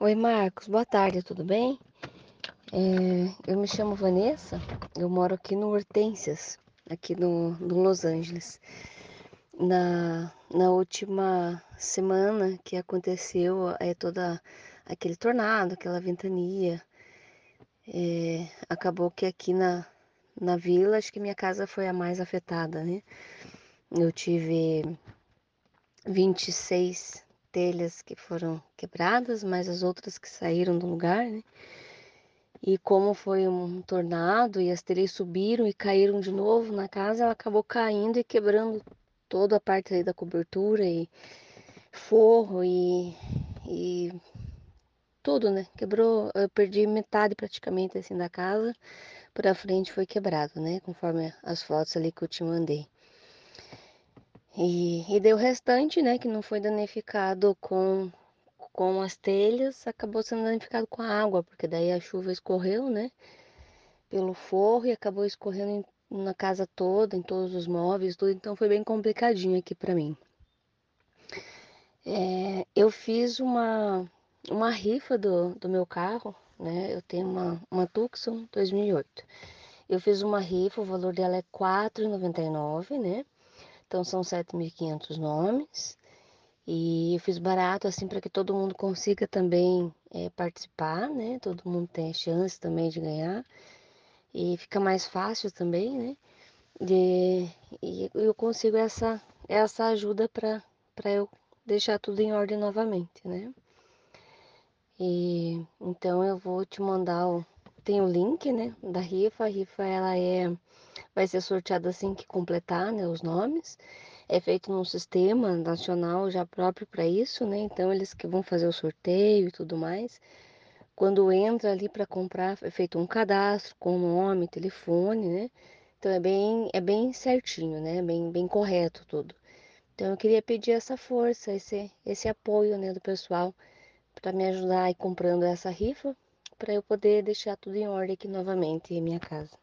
Oi, Marcos, boa tarde, tudo bem? É, eu me chamo Vanessa, eu moro aqui no Hortências, aqui no, no Los Angeles. Na, na última semana que aconteceu é, toda aquele tornado, aquela ventania, é, acabou que aqui na, na vila, acho que minha casa foi a mais afetada, né? Eu tive 26 telhas que foram quebradas, mais as outras que saíram do lugar, né? E como foi um tornado e as telhas subiram e caíram de novo na casa, ela acabou caindo e quebrando toda a parte da cobertura e forro e, e tudo, né? Quebrou, eu perdi metade praticamente assim da casa, para frente foi quebrado, né? Conforme as fotos ali que eu te mandei. E, e deu o restante, né, que não foi danificado com, com as telhas, acabou sendo danificado com a água, porque daí a chuva escorreu, né, pelo forro e acabou escorrendo em, na casa toda, em todos os móveis, tudo, então foi bem complicadinho aqui para mim. É, eu fiz uma, uma rifa do, do meu carro, né, eu tenho uma, uma Tucson 2008. Eu fiz uma rifa, o valor dela é R$ 4,99, né? Então são 7.500 nomes. E eu fiz barato assim para que todo mundo consiga também é, participar, né? Todo mundo tem chance também de ganhar. E fica mais fácil também, né? De, e eu consigo essa, essa ajuda para eu deixar tudo em ordem novamente, né? E então eu vou te mandar o. Tem o link, né? Da rifa. A rifa ela é vai ser sorteado assim que completar né, os nomes. É feito num sistema nacional já próprio para isso, né? Então eles que vão fazer o sorteio e tudo mais. Quando entra ali para comprar, é feito um cadastro com nome, telefone, né? Então é bem, é bem certinho, né? Bem, bem correto tudo. Então eu queria pedir essa força, esse, esse apoio, né, do pessoal para me ajudar aí comprando essa rifa, para eu poder deixar tudo em ordem aqui novamente em minha casa.